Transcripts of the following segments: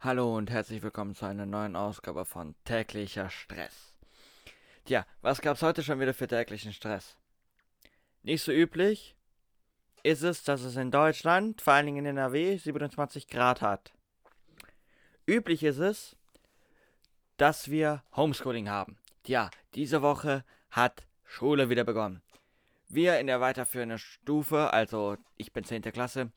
Hallo und herzlich willkommen zu einer neuen Ausgabe von täglicher Stress. Tja, was gab's heute schon wieder für täglichen Stress? Nicht so üblich ist es, dass es in Deutschland, vor allen Dingen in NRW, 27 Grad hat. Üblich ist es, dass wir Homeschooling haben. Tja, diese Woche hat Schule wieder begonnen. Wir in der weiterführenden Stufe, also ich bin 10. Klasse,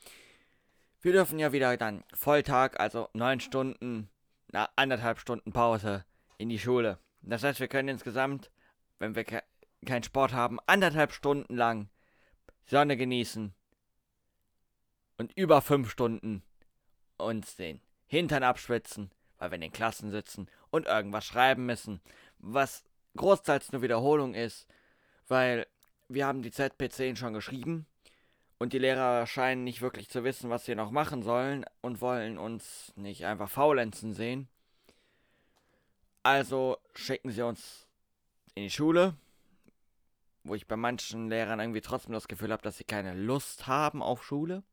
wir dürfen ja wieder dann Volltag, also neun Stunden, na, anderthalb Stunden Pause in die Schule. Das heißt, wir können insgesamt, wenn wir ke keinen Sport haben, anderthalb Stunden lang Sonne genießen und über fünf Stunden uns den Hintern abschwitzen, weil wir in den Klassen sitzen und irgendwas schreiben müssen, was großteils nur Wiederholung ist, weil wir haben die ZP10 schon geschrieben und die Lehrer scheinen nicht wirklich zu wissen, was sie noch machen sollen und wollen uns nicht einfach faulenzen sehen. Also schicken sie uns in die Schule, wo ich bei manchen Lehrern irgendwie trotzdem das Gefühl habe, dass sie keine Lust haben auf Schule.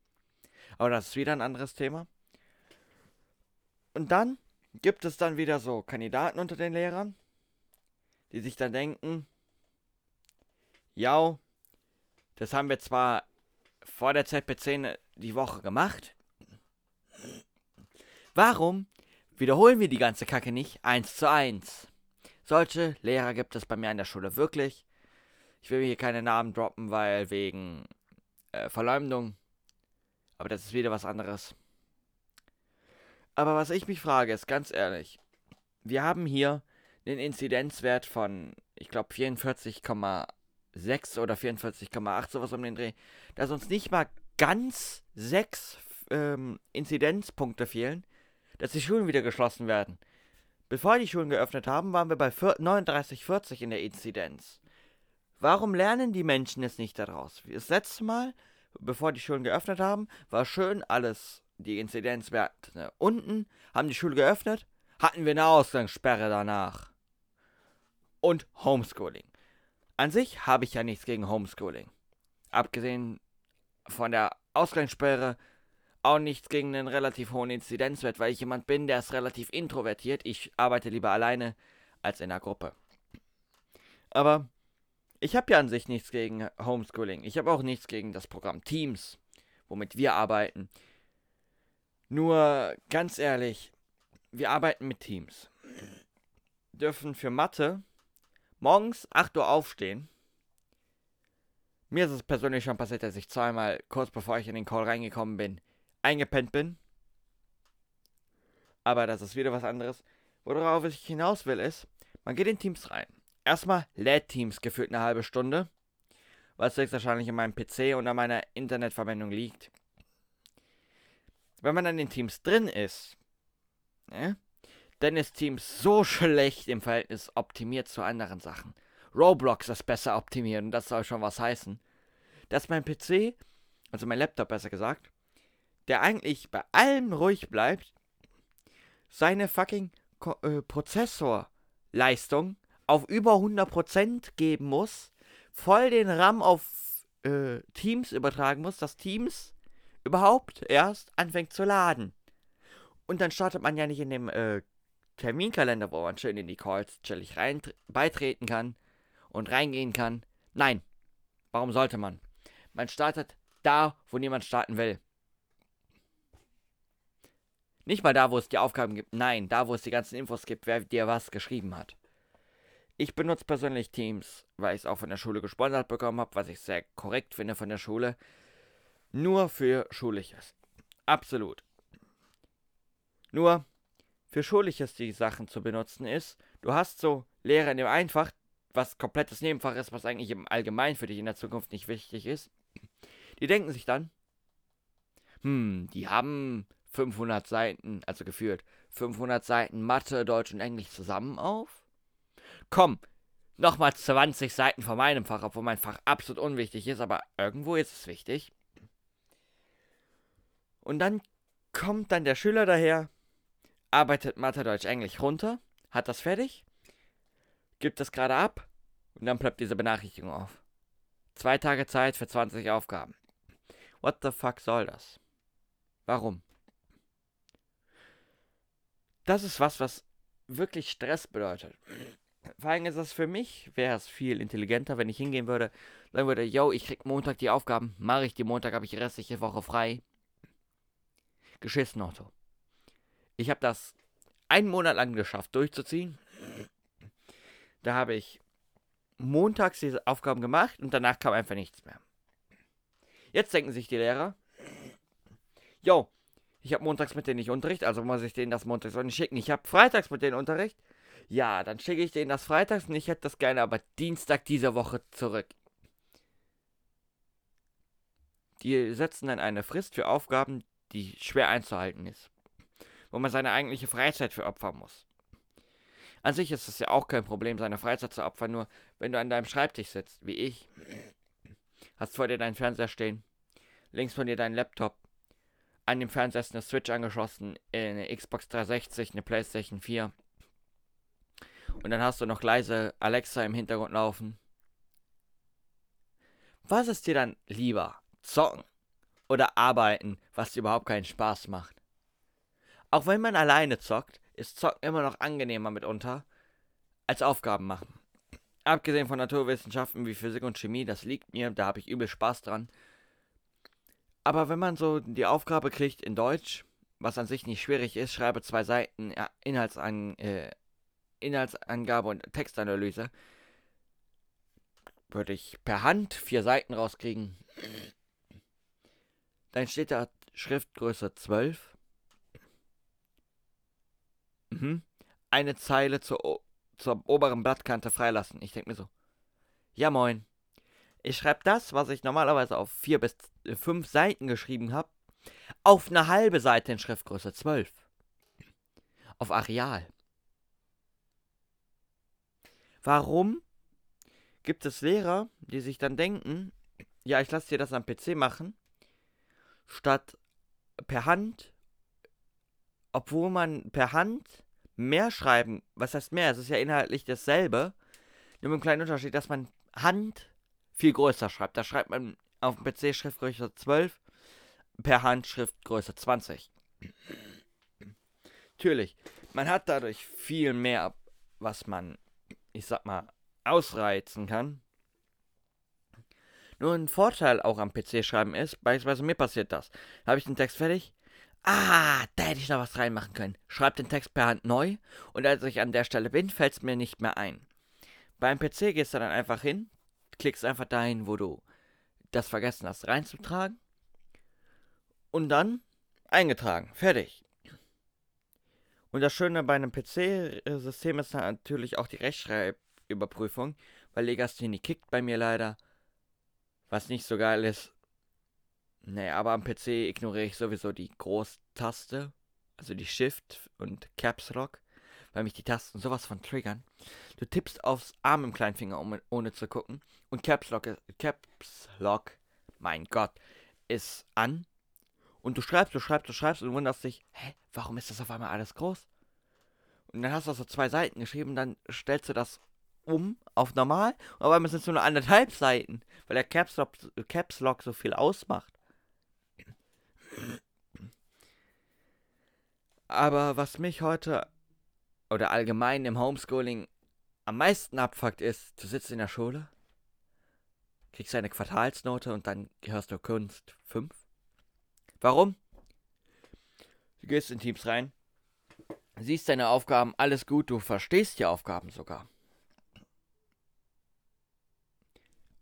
Aber das ist wieder ein anderes Thema. Und dann gibt es dann wieder so Kandidaten unter den Lehrern, die sich dann denken, ja, das haben wir zwar vor der ZP10 die Woche gemacht. Warum wiederholen wir die ganze Kacke nicht eins zu eins? Solche Lehrer gibt es bei mir an der Schule wirklich. Ich will hier keine Namen droppen, weil wegen äh, Verleumdung. Aber das ist wieder was anderes. Aber was ich mich frage, ist ganz ehrlich. Wir haben hier den Inzidenzwert von, ich glaube, 44,8 6 oder 44,8, sowas um den Dreh, dass uns nicht mal ganz 6 ähm, Inzidenzpunkte fehlen, dass die Schulen wieder geschlossen werden. Bevor die Schulen geöffnet haben, waren wir bei 39,40 in der Inzidenz. Warum lernen die Menschen es nicht daraus? Das letzte Mal, bevor die Schulen geöffnet haben, war schön alles, die Inzidenzwerte unten, haben die Schule geöffnet, hatten wir eine Ausgangssperre danach. Und Homeschooling. An sich habe ich ja nichts gegen Homeschooling. Abgesehen von der Ausgangssperre auch nichts gegen einen relativ hohen Inzidenzwert, weil ich jemand bin, der ist relativ introvertiert. Ich arbeite lieber alleine als in einer Gruppe. Aber ich habe ja an sich nichts gegen Homeschooling. Ich habe auch nichts gegen das Programm Teams, womit wir arbeiten. Nur ganz ehrlich, wir arbeiten mit Teams. Dürfen für Mathe morgens 8 Uhr aufstehen. Mir ist es persönlich schon passiert, dass ich zweimal kurz bevor ich in den Call reingekommen bin, eingepennt bin. Aber das ist wieder was anderes. Worauf ich hinaus will, ist, man geht in Teams rein. Erstmal lädt Teams gefühlt eine halbe Stunde, was höchstwahrscheinlich in meinem PC und an meiner Internetverbindung liegt. Wenn man dann in Teams drin ist, ne, dann ist Teams so schlecht im Verhältnis optimiert zu anderen Sachen. Roblox ist besser optimiert und das soll schon was heißen. Dass mein PC, also mein Laptop besser gesagt, der eigentlich bei allem ruhig bleibt, seine fucking Ko äh, Prozessorleistung auf über 100% geben muss, voll den RAM auf äh, Teams übertragen muss, dass Teams überhaupt erst anfängt zu laden. Und dann startet man ja nicht in dem äh, Terminkalender, wo man schön in die Calls chillig rein beitreten kann und reingehen kann. Nein, warum sollte man? Man startet da, wo niemand starten will. Nicht mal da, wo es die Aufgaben gibt, nein, da, wo es die ganzen Infos gibt, wer dir was geschrieben hat. Ich benutze persönlich Teams, weil ich es auch von der Schule gesponsert bekommen habe, was ich sehr korrekt finde von der Schule. Nur für Schulisches. Absolut. Nur, für Schulisches die Sachen zu benutzen ist, du hast so Lehrer in dem Einfach, was komplettes Nebenfach ist, was eigentlich im Allgemeinen für dich in der Zukunft nicht wichtig ist, die denken sich dann, hm, die haben 500 Seiten, also geführt, 500 Seiten Mathe, Deutsch und Englisch zusammen auf? Komm, nochmal 20 Seiten von meinem Fach, obwohl mein Fach absolut unwichtig ist, aber irgendwo ist es wichtig. Und dann kommt dann der Schüler daher arbeitet Mathe, Deutsch, Englisch runter, hat das fertig, gibt es gerade ab und dann ploppt diese Benachrichtigung auf. Zwei Tage Zeit für 20 Aufgaben. What the fuck soll das? Warum? das ist was, was wirklich Stress bedeutet. Vor allem ist das für mich, wäre es viel intelligenter, wenn ich hingehen würde, sagen würde, yo, ich krieg Montag die Aufgaben, mache ich die Montag, habe ich die restliche Woche frei. Geschissen Otto. Ich habe das einen Monat lang geschafft, durchzuziehen. Da habe ich montags diese Aufgaben gemacht und danach kam einfach nichts mehr. Jetzt denken sich die Lehrer, yo, ich habe montags mit denen nicht Unterricht, also muss ich denen das montags auch nicht schicken. Ich habe freitags mit denen Unterricht. Ja, dann schicke ich denen das freitags und ich hätte das gerne aber Dienstag dieser Woche zurück. Die setzen dann eine Frist für Aufgaben, die schwer einzuhalten ist. Wo man seine eigentliche Freizeit für opfern muss. An sich ist es ja auch kein Problem, seine Freizeit zu opfern, nur wenn du an deinem Schreibtisch sitzt, wie ich, hast vor dir deinen Fernseher stehen, links von dir deinen Laptop, an dem Fernseher ist eine Switch angeschlossen, eine Xbox 360, eine PlayStation 4. Und dann hast du noch leise Alexa im Hintergrund laufen. Was ist dir dann lieber? Zocken oder arbeiten, was dir überhaupt keinen Spaß macht? Auch wenn man alleine zockt, ist Zocken immer noch angenehmer mitunter als Aufgaben machen. Abgesehen von Naturwissenschaften wie Physik und Chemie, das liegt mir, da habe ich übel Spaß dran. Aber wenn man so die Aufgabe kriegt in Deutsch, was an sich nicht schwierig ist, schreibe zwei Seiten Inhaltsan äh, Inhaltsangabe und Textanalyse, würde ich per Hand vier Seiten rauskriegen. Dann steht da Schriftgröße 12. Mhm. Eine Zeile zur, zur oberen Blattkante freilassen. Ich denke mir so, ja moin. Ich schreibe das, was ich normalerweise auf vier bis fünf Seiten geschrieben habe, auf eine halbe Seite in Schriftgröße 12. Auf Areal. Warum gibt es Lehrer, die sich dann denken, ja, ich lasse dir das am PC machen, statt per Hand, obwohl man per Hand mehr schreiben, was heißt mehr, es ist ja inhaltlich dasselbe, nur mit einem kleinen Unterschied, dass man Hand viel größer schreibt. Da schreibt man auf dem PC Schriftgröße 12, per Hand Schriftgröße 20. Natürlich, man hat dadurch viel mehr, was man, ich sag mal, ausreizen kann. Nur ein Vorteil auch am PC schreiben ist, beispielsweise mir passiert das. Habe ich den Text fertig? Ah, da hätte ich noch was reinmachen können. Schreib den Text per Hand neu und als ich an der Stelle bin, fällt es mir nicht mehr ein. Beim PC gehst du dann einfach hin, klickst einfach dahin, wo du das vergessen hast reinzutragen. Und dann eingetragen. Fertig. Und das Schöne bei einem PC-System ist natürlich auch die Rechtschreibüberprüfung, weil Legasthenie kickt bei mir leider. Was nicht so geil ist. Nee, aber am PC ignoriere ich sowieso die Großtaste, also die Shift und Caps Lock, weil mich die Tasten sowas von triggern. Du tippst aufs Arm im Kleinfinger, um, ohne zu gucken. Und Caps Lock, Caps Lock, mein Gott, ist an. Und du schreibst, du schreibst, du schreibst und wunderst dich, hä, warum ist das auf einmal alles groß? Und dann hast du so zwei Seiten geschrieben, dann stellst du das um auf normal auf einmal sind es nur anderthalb Seiten, weil der Caps Lock, Caps Lock so viel ausmacht. Aber was mich heute oder allgemein im Homeschooling am meisten abfuckt ist, du sitzt in der Schule, kriegst eine Quartalsnote und dann hörst du Kunst 5. Warum? Du gehst in Teams rein, siehst deine Aufgaben, alles gut, du verstehst die Aufgaben sogar.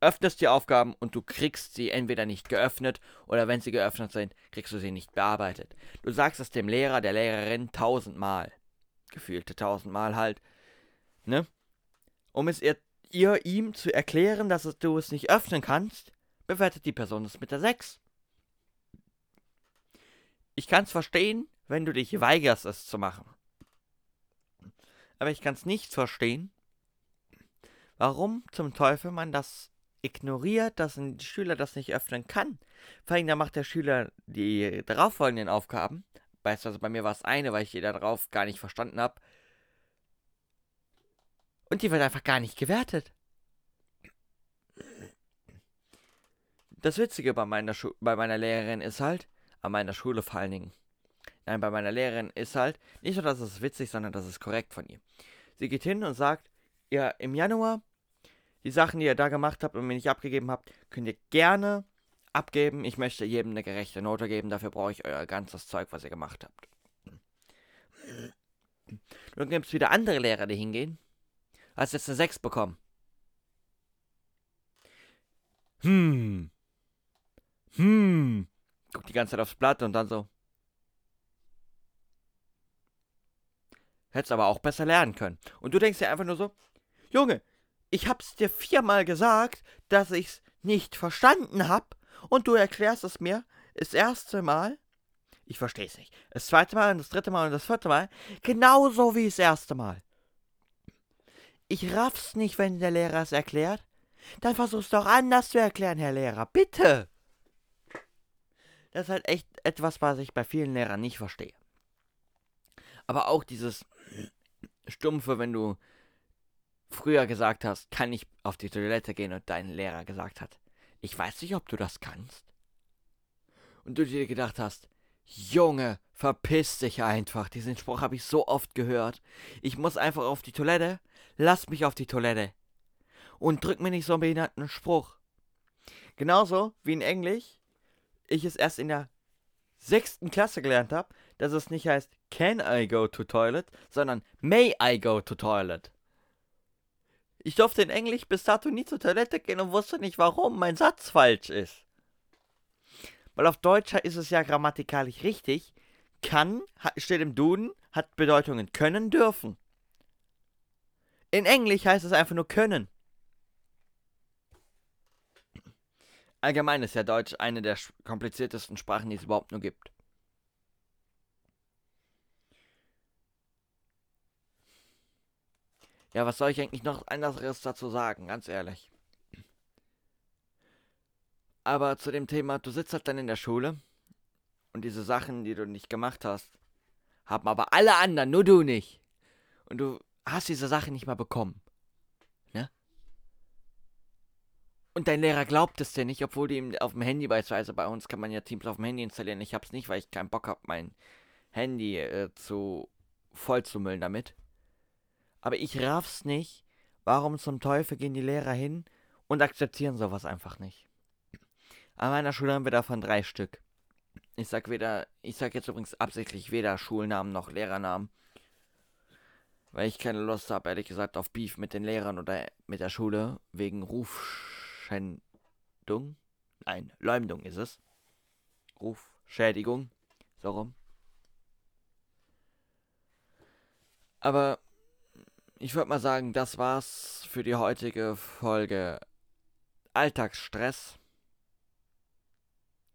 Öffnest die Aufgaben und du kriegst sie entweder nicht geöffnet oder wenn sie geöffnet sind, kriegst du sie nicht bearbeitet. Du sagst es dem Lehrer, der Lehrerin tausendmal. Gefühlte tausendmal halt. Ne? Um es ihr ihr ihm zu erklären, dass du es nicht öffnen kannst, bewertet die Person es mit der 6. Ich kann es verstehen, wenn du dich weigerst, es zu machen. Aber ich kann es nicht verstehen, warum zum Teufel man das ignoriert, dass ein Schüler das nicht öffnen kann. Vor allem, da macht der Schüler die darauffolgenden Aufgaben. Beispielsweise bei mir war es eine, weil ich die darauf gar nicht verstanden habe. Und die wird einfach gar nicht gewertet. Das Witzige bei meiner, Schu bei meiner Lehrerin ist halt, an meiner Schule vor allen Dingen, nein, bei meiner Lehrerin ist halt nicht nur, dass es witzig, sondern das ist korrekt von ihr. Sie geht hin und sagt, ja, im Januar, die Sachen, die ihr da gemacht habt und mir nicht abgegeben habt, könnt ihr gerne abgeben. Ich möchte jedem eine gerechte Note geben, dafür brauche ich euer ganzes Zeug, was ihr gemacht habt. Dann gibt es wieder andere Lehrer, die hingehen. Hast jetzt eine 6 bekommen. Hm. Hm. Guckt die ganze Zeit aufs Blatt und dann so. Hättest aber auch besser lernen können. Und du denkst dir einfach nur so, Junge, ich hab's dir viermal gesagt, dass ich's nicht verstanden hab und du erklärst es mir das erste Mal. Ich versteh's nicht. Das zweite Mal und das dritte Mal und das vierte Mal. Genauso wie das erste Mal. Ich raff's nicht, wenn der Lehrer es erklärt. Dann versuch's doch anders zu erklären, Herr Lehrer. Bitte. Das ist halt echt etwas, was ich bei vielen Lehrern nicht verstehe. Aber auch dieses Stumpfe, wenn du früher gesagt hast, kann ich auf die Toilette gehen und dein Lehrer gesagt hat, ich weiß nicht, ob du das kannst. Und du dir gedacht hast, Junge, verpiss dich einfach. Diesen Spruch habe ich so oft gehört. Ich muss einfach auf die Toilette. Lass mich auf die Toilette. Und drück mir nicht so einen behinderten Spruch. Genauso wie in Englisch ich es erst in der sechsten Klasse gelernt habe, dass es nicht heißt Can I go to toilet, sondern May I go to toilet. Ich durfte in Englisch bis dato nie zur Toilette gehen und wusste nicht, warum mein Satz falsch ist. Weil auf Deutsch ist es ja grammatikalisch richtig. Kann, steht im Duden, hat Bedeutungen können, dürfen. In Englisch heißt es einfach nur können. Allgemein ist ja Deutsch eine der kompliziertesten Sprachen, die es überhaupt nur gibt. Ja, was soll ich eigentlich noch anderes dazu sagen, ganz ehrlich. Aber zu dem Thema, du sitzt halt dann in der Schule und diese Sachen, die du nicht gemacht hast, haben aber alle anderen, nur du nicht. Und du hast diese Sachen nicht mal bekommen. Und dein Lehrer glaubt es dir nicht, obwohl du ihm auf dem Handy beispielsweise, bei uns kann man ja Teams auf dem Handy installieren. Ich hab's nicht, weil ich keinen Bock hab, mein Handy äh, zu voll zu müllen damit. Aber ich raff's nicht. Warum zum Teufel gehen die Lehrer hin und akzeptieren sowas einfach nicht? An meiner Schule haben wir davon drei Stück. Ich sag weder, ich sag jetzt übrigens absichtlich weder Schulnamen noch Lehrernamen. Weil ich keine Lust habe, ehrlich gesagt, auf Beef mit den Lehrern oder mit der Schule wegen Ruf Rufschändung. Nein, Leumdung ist es. Rufschädigung. So rum. Aber ich würde mal sagen, das war's für die heutige Folge Alltagsstress.